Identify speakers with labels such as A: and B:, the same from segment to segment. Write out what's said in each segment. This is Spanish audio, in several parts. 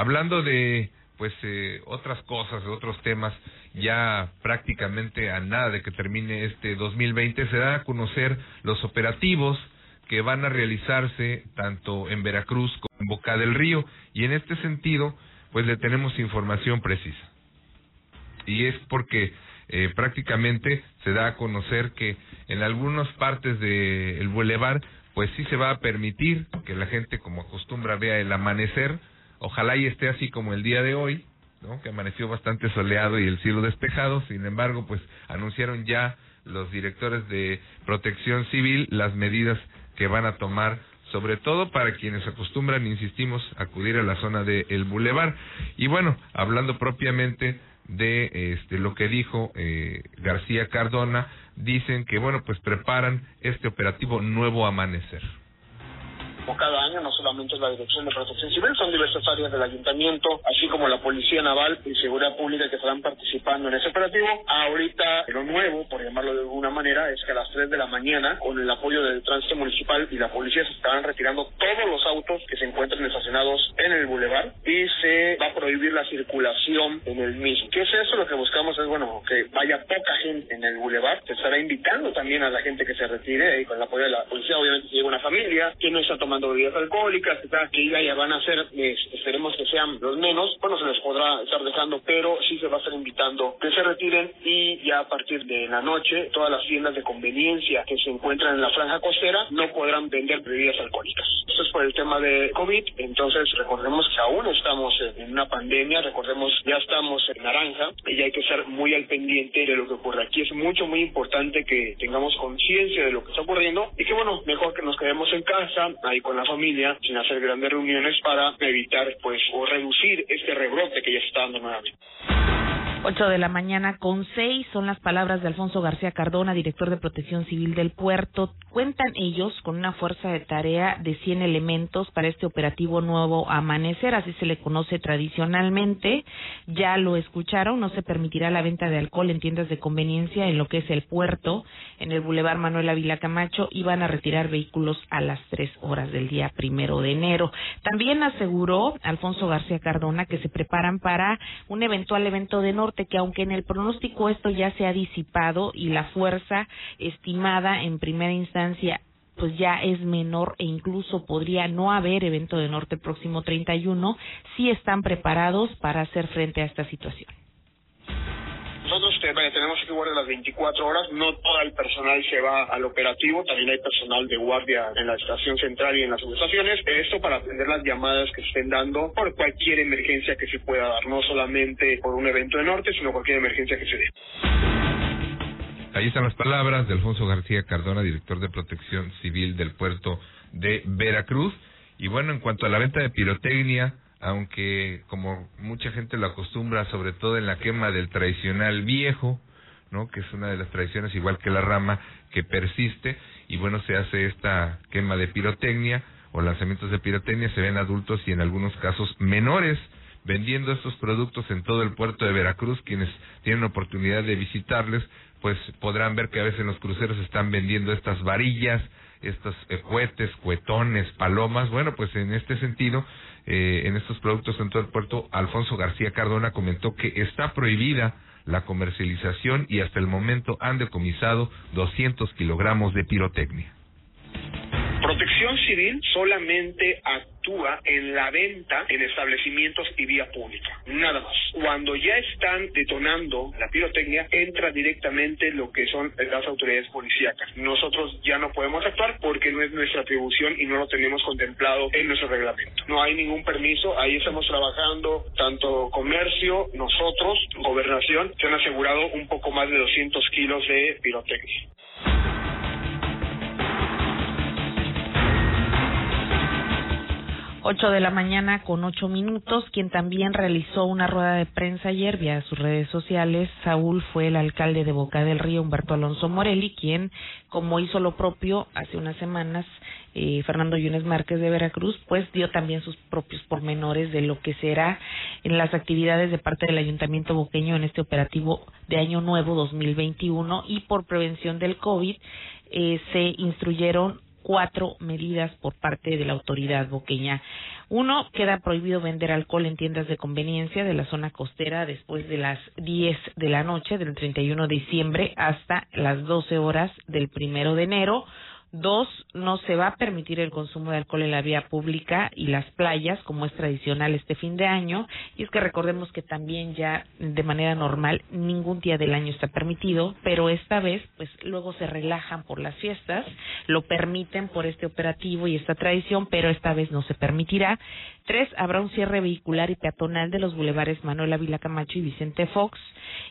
A: hablando de pues eh, otras cosas, de otros temas, ya prácticamente a nada de que termine este 2020 se da a conocer los operativos que van a realizarse tanto en Veracruz como en Boca del Río y en este sentido pues le tenemos información precisa. Y es porque eh, prácticamente se da a conocer que en algunas partes del el bulevar pues sí se va a permitir que la gente como acostumbra vea el amanecer, ojalá y esté así como el día de hoy, ¿no? que amaneció bastante soleado y el cielo despejado, sin embargo pues anunciaron ya los directores de protección civil las medidas que van a tomar sobre todo para quienes acostumbran, insistimos, acudir a la zona del el bulevar. Y bueno, hablando propiamente de este, lo que dijo eh, García Cardona, dicen que bueno, pues preparan este operativo Nuevo Amanecer
B: cada año, no solamente es la Dirección de Protección Civil, son diversas áreas del ayuntamiento, así como la Policía Naval y Seguridad Pública que estarán participando en ese operativo. Ahorita lo nuevo, por llamarlo de alguna manera, es que a las 3 de la mañana, con el apoyo del tránsito municipal y la policía, se estarán retirando todos los autos que se encuentren estacionados en el bulevar y se va a prohibir la circulación en el mismo. ¿Qué es eso? Lo que buscamos es, bueno, que vaya poca gente en el bulevar. Se estará invitando también a la gente que se retire y con el apoyo de la policía, obviamente, si llega una familia que no está tomando bebidas alcohólicas, que ya van a ser, esperemos que sean los menos, bueno, se les podrá estar dejando, pero sí se va a estar invitando que se retiren y ya a partir de la noche todas las tiendas de conveniencia que se encuentran en la franja costera no podrán vender bebidas alcohólicas. Esto es por el tema de COVID, entonces recordemos que aún estamos en una pandemia, recordemos ya estamos en naranja y hay que estar muy al pendiente de lo que ocurre. Aquí es mucho, muy importante que tengamos conciencia de lo que está ocurriendo y que bueno, mejor que nos quedemos en casa, con la familia, sin hacer grandes reuniones para evitar pues o reducir este rebrote que ya está dando nuevamente.
C: 8 de la mañana con seis son las palabras de Alfonso García Cardona, director de Protección Civil del puerto. Cuentan ellos con una fuerza de tarea de 100 elementos para este operativo nuevo amanecer, así se le conoce tradicionalmente. Ya lo escucharon, no se permitirá la venta de alcohol en tiendas de conveniencia en lo que es el puerto, en el Boulevard Manuel Ávila Camacho, y van a retirar vehículos a las 3 horas del día primero de enero. También aseguró Alfonso García Cardona que se preparan para un eventual evento de norte que aunque en el pronóstico esto ya se ha disipado y la fuerza estimada en primera instancia pues ya es menor e incluso podría no haber evento de norte próximo 31, sí están preparados para hacer frente a esta situación.
B: Nosotros tenemos que guardar las 24 horas, no todo el personal se va al operativo, también hay personal de guardia en la estación central y en las subestaciones. Esto para atender las llamadas que estén dando por cualquier emergencia que se pueda dar, no solamente por un evento de norte, sino cualquier emergencia que se dé.
A: Ahí están las palabras de Alfonso García Cardona, director de Protección Civil del puerto de Veracruz. Y bueno, en cuanto a la venta de pirotecnia, aunque como mucha gente lo acostumbra, sobre todo en la quema del tradicional viejo, ¿no? que es una de las tradiciones igual que la rama que persiste y bueno, se hace esta quema de pirotecnia o lanzamientos de pirotecnia, se ven adultos y en algunos casos menores vendiendo estos productos en todo el puerto de Veracruz, quienes tienen oportunidad de visitarles, pues podrán ver que a veces los cruceros están vendiendo estas varillas, estos eh, cohetes, cuetones, palomas, bueno, pues en este sentido eh, en estos productos en todo el puerto, Alfonso García Cardona comentó que está prohibida la comercialización y hasta el momento han decomisado 200 kilogramos de pirotecnia.
B: Protección Civil solamente actúa en la venta en establecimientos y vía pública, nada más. Cuando ya están detonando la pirotecnia, entra directamente lo que son las autoridades policíacas. Nosotros ya no podemos actuar porque no es nuestra atribución y no lo tenemos contemplado en nuestro reglamento. No hay ningún permiso, ahí estamos trabajando tanto comercio, nosotros, gobernación, se han asegurado un poco más de 200 kilos de pirotecnia.
C: 8 de la mañana con 8 minutos, quien también realizó una rueda de prensa ayer vía sus redes sociales, Saúl fue el alcalde de Boca del Río, Humberto Alonso Morelli, quien, como hizo lo propio hace unas semanas, eh, Fernando Yunes Márquez de Veracruz, pues dio también sus propios pormenores de lo que será en las actividades de parte del Ayuntamiento Boqueño en este operativo de Año Nuevo 2021 y por prevención del COVID eh, se instruyeron cuatro medidas por parte de la autoridad boqueña. Uno, queda prohibido vender alcohol en tiendas de conveniencia de la zona costera después de las 10 de la noche del 31 de diciembre hasta las 12 horas del primero de enero. Dos, no se va a permitir el consumo de alcohol en la vía pública y las playas, como es tradicional este fin de año. Y es que recordemos que también ya de manera normal ningún día del año está permitido, pero esta vez, pues luego se relajan por las fiestas, lo permiten por este operativo y esta tradición, pero esta vez no se permitirá. Tres, habrá un cierre vehicular y peatonal de los bulevares Manuel Ávila Camacho y Vicente Fox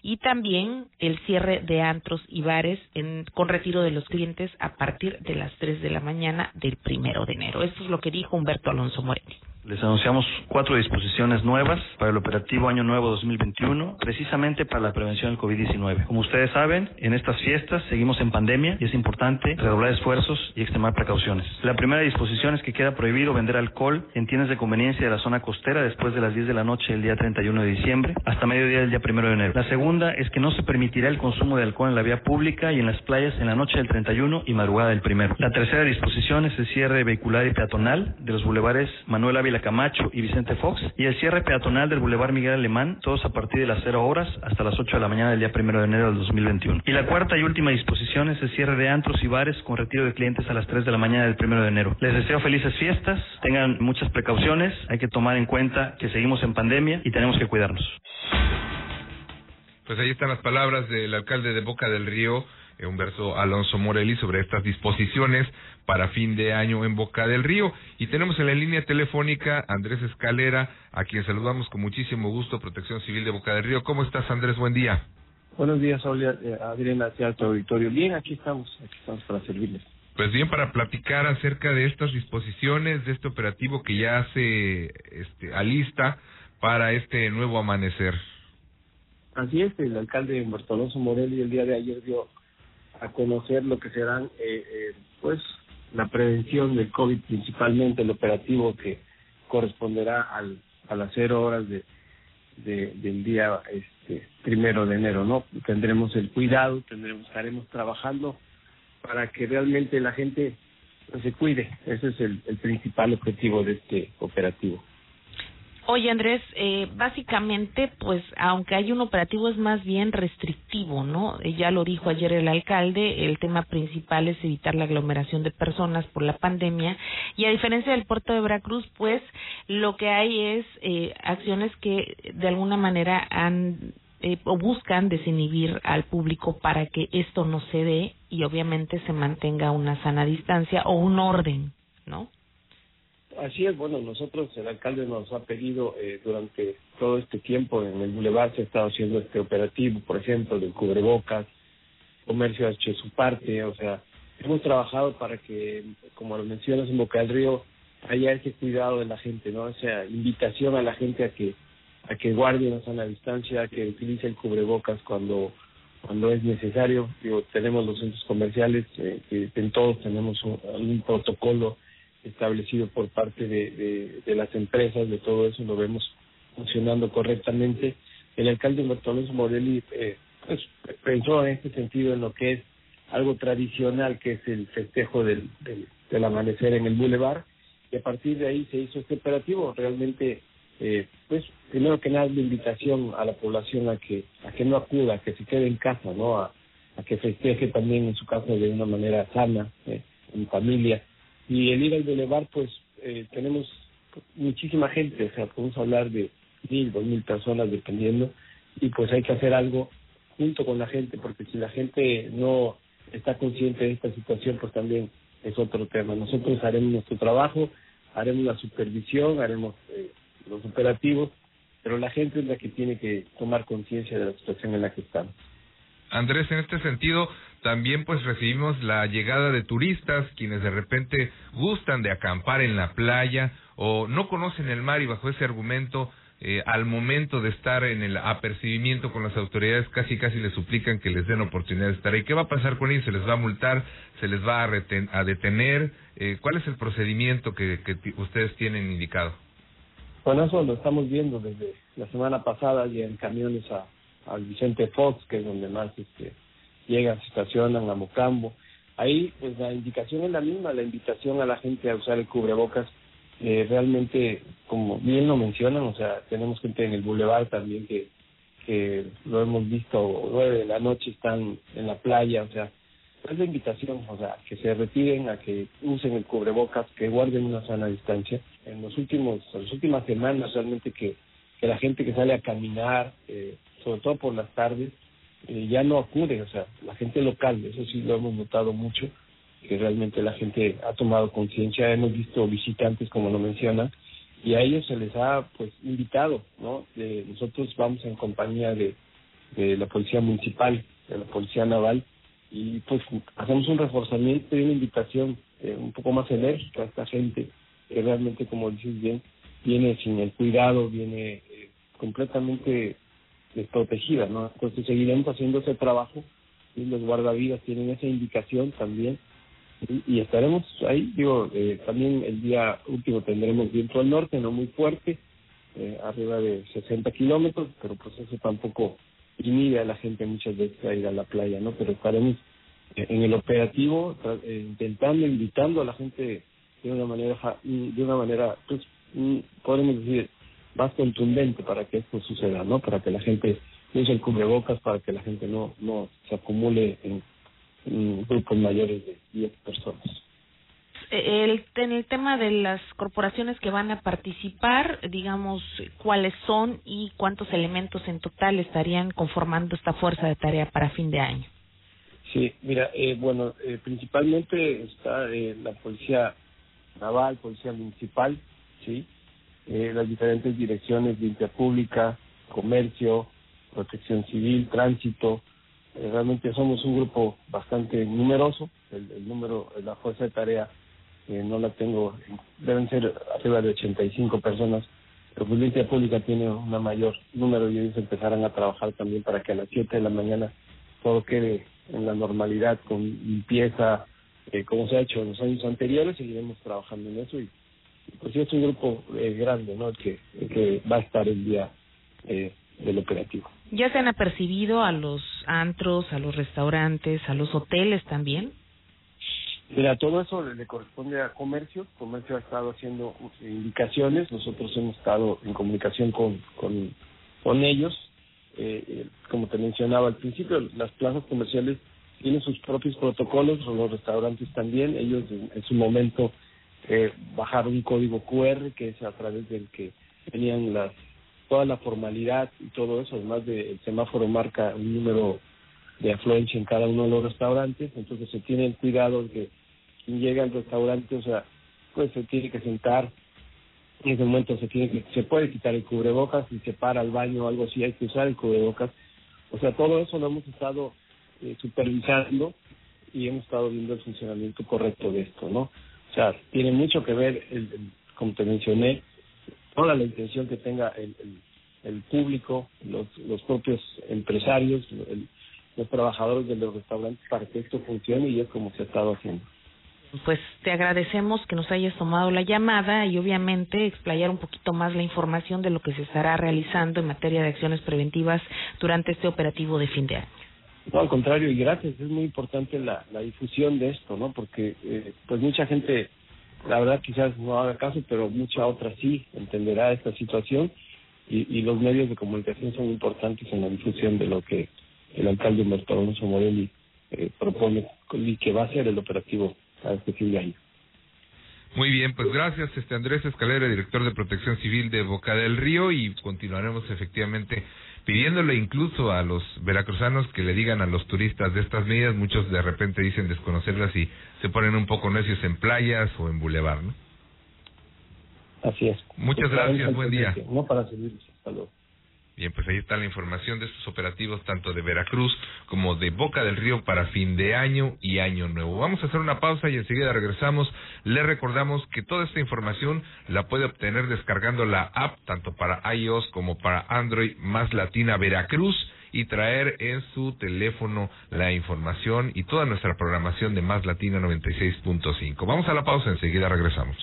C: y también el cierre de antros y bares en, con retiro de los clientes a partir de las 3 de la mañana del primero de enero. Esto es lo que dijo Humberto Alonso Moreno.
D: Les anunciamos cuatro disposiciones nuevas para el operativo Año Nuevo 2021, precisamente para la prevención del COVID-19. Como ustedes saben, en estas fiestas seguimos en pandemia y es importante redoblar esfuerzos y extremar precauciones. La primera disposición es que queda prohibido vender alcohol en tiendas de conveniencia de la zona costera después de las 10 de la noche del día 31 de diciembre hasta mediodía del día 1 de enero. La segunda es que no se permitirá el consumo de alcohol en la vía pública y en las playas en la noche del 31 y madrugada del primero. La tercera disposición es el cierre vehicular y peatonal de los bulevares Manuel Ávila Camacho y Vicente Fox y el cierre peatonal del Boulevard Miguel Alemán, todos a partir de las 0 horas hasta las 8 de la mañana del día primero de enero del 2021. Y la cuarta y última disposición es el cierre de antros y bares con retiro de clientes a las 3 de la mañana del primero de enero. Les deseo felices fiestas, tengan muchas precauciones, hay que tomar en cuenta que seguimos en pandemia y tenemos que cuidarnos.
A: Pues ahí están las palabras del alcalde de Boca del Río, Humberto Alonso Morelli, sobre estas disposiciones para fin de año en Boca del Río. Y tenemos en la línea telefónica Andrés Escalera, a quien saludamos con muchísimo gusto, Protección Civil de Boca del Río. ¿Cómo estás, Andrés? Buen día.
E: Buenos días, eh, Adriana, hacia alto auditorio. Bien, aquí estamos, aquí estamos para servirles.
A: Pues bien, para platicar acerca de estas disposiciones, de este operativo que ya se este, alista para este nuevo amanecer.
E: Así es, el alcalde Humberto Alonso Morelli el día de ayer dio a conocer lo que serán, eh, eh, pues, la prevención del COVID, principalmente el operativo que corresponderá al, a las cero horas de, del día este primero de enero, ¿no? Tendremos el cuidado, tendremos, estaremos trabajando para que realmente la gente pues, se cuide. Ese es el principal objetivo de este operativo.
C: Oye, Andrés, eh, básicamente, pues, aunque hay un operativo, es más bien restrictivo, ¿no? Eh, ya lo dijo ayer el alcalde, el tema principal es evitar la aglomeración de personas por la pandemia. Y a diferencia del puerto de Veracruz, pues, lo que hay es eh, acciones que de alguna manera han eh, o buscan desinhibir al público para que esto no se dé y obviamente se mantenga una sana distancia o un orden, ¿no?
E: Así es, bueno, nosotros, el alcalde nos ha pedido eh, durante todo este tiempo en el Boulevard se ha estado haciendo este operativo, por ejemplo, del cubrebocas, comercio ha hecho su parte, o sea, hemos trabajado para que, como lo mencionas en Boca del Río, haya ese cuidado de la gente, ¿no? O sea, invitación a la gente a que a que guarde una sana distancia, a que utilice el cubrebocas cuando cuando es necesario. Digo, tenemos los centros comerciales, eh, que en todos tenemos un protocolo establecido por parte de, las empresas, de todo eso lo vemos funcionando correctamente. El alcalde Humberto Morelli eh, pues, pensó en este sentido en lo que es algo tradicional, que es el festejo del, amanecer en el Boulevard, y a partir de ahí se hizo este operativo. Realmente, eh, pues, primero que nada, la invitación a la población a que a que no acuda, a que se quede en casa, ¿no? A, a que festeje también en su casa de una manera sana, eh, en familia y el ir al Boulevard, pues eh, tenemos muchísima gente, o sea, podemos hablar de mil, dos mil personas dependiendo, y pues hay que hacer algo junto con la gente, porque si la gente no está consciente de esta situación, pues también es otro tema. Nosotros haremos nuestro trabajo, haremos la supervisión, haremos eh, los operativos, pero la gente es la que tiene que tomar conciencia de la situación en la que estamos.
A: Andrés, en este sentido, también pues recibimos la llegada de turistas quienes de repente gustan de acampar en la playa o no conocen el mar y bajo ese argumento eh, al momento de estar en el apercibimiento con las autoridades casi casi les suplican que les den oportunidad de estar ahí. ¿Qué va a pasar con ellos? ¿Se les va a multar? ¿Se les va a, a detener? Eh, ¿Cuál es el procedimiento que, ustedes tienen indicado?
E: Bueno, eso lo estamos viendo desde la semana pasada, llegan camiones a, Vicente Fox, que es donde más este, llegan, se estacionan a Mocambo. ahí pues la indicación es la misma, la invitación a la gente a usar el cubrebocas. Eh, realmente, como bien lo mencionan, o sea, tenemos gente en el bulevar también que, que lo hemos visto, nueve de la noche están en la playa, o sea, es la invitación, o sea, que se retiren, a que usen el cubrebocas, que guarden una sana distancia. En los últimos, en las últimas semanas realmente que, que la gente que sale a caminar, eh, sobre todo por las tardes, eh, ya no acude, o sea, la gente local, eso sí lo hemos notado mucho, que realmente la gente ha tomado conciencia, hemos visto visitantes como lo menciona, y a ellos se les ha pues invitado, ¿no? De, nosotros vamos en compañía de, de la policía municipal, de la policía naval, y pues hacemos un reforzamiento y una invitación eh, un poco más enérgica a esta gente que realmente, como dices bien, viene sin el cuidado, viene eh, completamente desprotegida, ¿no? Entonces seguiremos haciendo ese trabajo y los guardavidas tienen esa indicación también y, estaremos ahí, digo, eh, también el día último tendremos viento al norte, no muy fuerte, eh, arriba de 60 kilómetros, pero pues eso tampoco inhibe a la gente muchas veces a ir a la playa, ¿no? Pero estaremos eh, en el operativo intentando, invitando a la gente de una manera, de una manera, pues, podemos decir, más contundente para que esto suceda, ¿no? Para que la gente use el cubrebocas, para que la gente no, no se acumule en, grupos mayores de 10 personas.
C: El, en el tema de las corporaciones que van a participar, digamos, cuáles son y cuántos elementos en total estarían conformando esta fuerza de tarea para fin de año.
E: Sí, mira, eh, bueno, eh, principalmente está eh, la policía naval, policía municipal, sí, eh, las diferentes direcciones de limpia pública, comercio, protección civil, tránsito. Eh, realmente somos un grupo bastante numeroso. El, el número, la fuerza de tarea eh, no la tengo, deben ser arriba de 85 personas. Pero pues limpia pública tiene un mayor número y ellos empezarán a trabajar también para que a las 7 de la mañana todo quede en la normalidad con limpieza, eh, como se ha hecho en los años anteriores, seguiremos trabajando en eso y pues sí es un grupo eh, grande, ¿no? El que, que va a estar el día eh, del operativo.
C: ¿Ya se han apercibido a los antros, a los restaurantes, a los hoteles también?
E: Mira, todo eso le corresponde a comercio. Comercio ha estado haciendo indicaciones. Nosotros hemos estado en comunicación con, con, con ellos. Eh, eh como te mencionaba al principio, las plazas comerciales tienen sus propios protocolos, los restaurantes también. Ellos en su momento eh, bajar un código QR que es a través del que tenían las toda la formalidad y todo eso, además del semáforo marca un número de afluencia en cada uno de los restaurantes, entonces se tiene el cuidado de quien llega al restaurante, o sea, pues se tiene que sentar, en ese momento se tiene que, se puede quitar el cubrebocas, si se para al baño o algo así, hay que usar el cubrebocas, o sea, todo eso lo hemos estado eh, supervisando y hemos estado viendo el funcionamiento correcto de esto, ¿no? Tiene mucho que ver, el, como te mencioné, toda la intención que tenga el, el, público, los, los propios empresarios, los trabajadores de los restaurantes para que esto funcione y es como se ha estado haciendo.
C: Pues te agradecemos que nos hayas tomado la llamada y obviamente explayar un poquito más la información de lo que se estará realizando en materia de acciones preventivas durante este operativo de fin de año.
E: No, al contrario, y gracias. Es muy importante la, la difusión de esto, ¿no? Porque eh, pues mucha gente, la verdad quizás no haga caso, pero mucha otra sí entenderá esta situación y, y los medios de comunicación son importantes en la difusión de lo que el alcalde Humberto Alonso Morelli eh, propone y que va a ser el operativo a este fin de año.
A: Muy bien, pues gracias, este Andrés Escalera, director de Protección Civil de Boca del Río, y continuaremos efectivamente pidiéndole incluso a los veracruzanos que le digan a los turistas de estas medidas, muchos de repente dicen desconocerlas y se ponen un poco necios en playas o en bulevar, ¿no?
E: Así es.
A: Muchas gracias, buen día.
E: No para servirles, hasta luego.
A: Bien, pues ahí está la información de estos operativos tanto de Veracruz como de Boca del Río para fin de año y año nuevo. Vamos a hacer una pausa y enseguida regresamos. Le recordamos que toda esta información la puede obtener descargando la app tanto para iOS como para Android más Latina Veracruz y traer en su teléfono la información y toda nuestra programación de Más Latina 96.5. Vamos a la pausa, enseguida regresamos.